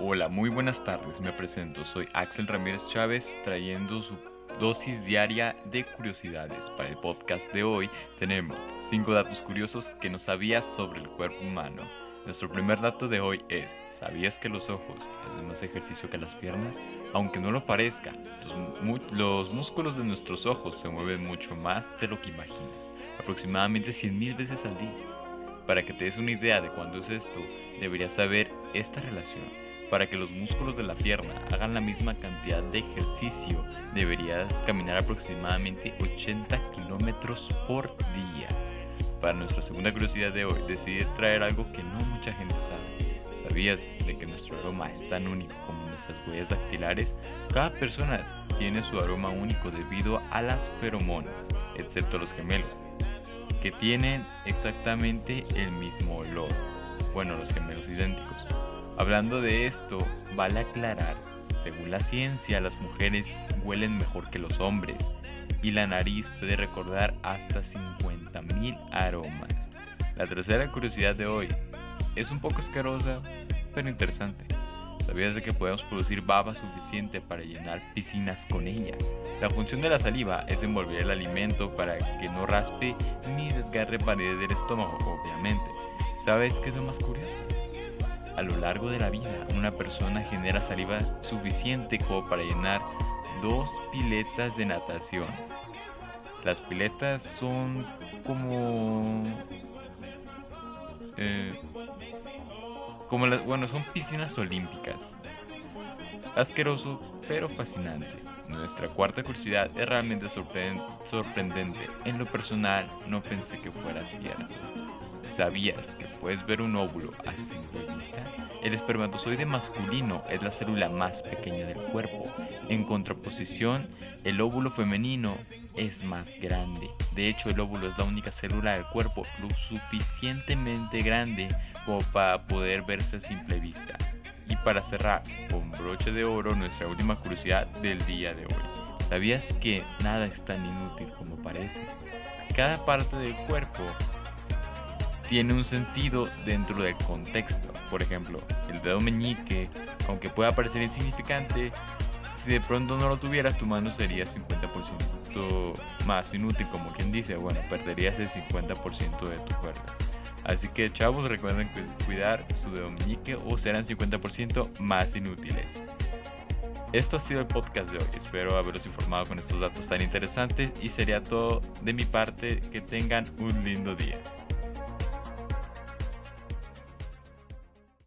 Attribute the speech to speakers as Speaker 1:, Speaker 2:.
Speaker 1: Hola, muy buenas tardes, me presento, soy Axel Ramírez Chávez trayendo su dosis diaria de curiosidades. Para el podcast de hoy tenemos 5 datos curiosos que no sabías sobre el cuerpo humano. Nuestro primer dato de hoy es, ¿sabías que los ojos hacen más ejercicio que las piernas? Aunque no lo parezca, los, los músculos de nuestros ojos se mueven mucho más de lo que imaginas, aproximadamente 100.000 veces al día. Para que te des una idea de cuándo es esto, deberías saber esta relación. Para que los músculos de la pierna hagan la misma cantidad de ejercicio, deberías caminar aproximadamente 80 kilómetros por día. Para nuestra segunda curiosidad de hoy, decidí traer algo que no mucha gente sabe. ¿Sabías de que nuestro aroma es tan único como nuestras huellas dactilares? Cada persona tiene su aroma único debido a las feromonas, excepto los gemelos, que tienen exactamente el mismo olor. Bueno, los gemelos idénticos. Hablando de esto, vale aclarar, según la ciencia, las mujeres huelen mejor que los hombres y la nariz puede recordar hasta 50.000 aromas. La tercera curiosidad de hoy es un poco asquerosa, pero interesante. ¿Sabías de que podemos producir baba suficiente para llenar piscinas con ella? La función de la saliva es envolver el alimento para que no raspe ni desgarre paredes del estómago, obviamente. ¿Sabes qué es lo más curioso? A lo largo de la vida, una persona genera saliva suficiente como para llenar dos piletas de natación. Las piletas son como... Eh, como las, bueno, son piscinas olímpicas. Asqueroso, pero fascinante. Nuestra cuarta curiosidad es realmente sorprendente. En lo personal, no pensé que fuera cierto. ¿Sabías que puedes ver un óvulo a simple vista? El espermatozoide masculino es la célula más pequeña del cuerpo. En contraposición, el óvulo femenino es más grande. De hecho, el óvulo es la única célula del cuerpo lo suficientemente grande como para poder verse a simple vista. Y para cerrar con broche de oro nuestra última curiosidad del día de hoy. ¿Sabías que nada es tan inútil como parece? Cada parte del cuerpo tiene un sentido dentro del contexto. Por ejemplo, el dedo meñique, aunque pueda parecer insignificante, si de pronto no lo tuvieras, tu mano sería 50% más inútil, como quien dice, bueno, perderías el 50% de tu cuerpo. Así que chavos, recuerden cuidar su dedo meñique o serán 50% más inútiles. Esto ha sido el podcast de hoy. Espero haberos informado con estos datos tan interesantes y sería todo de mi parte. Que tengan un lindo día.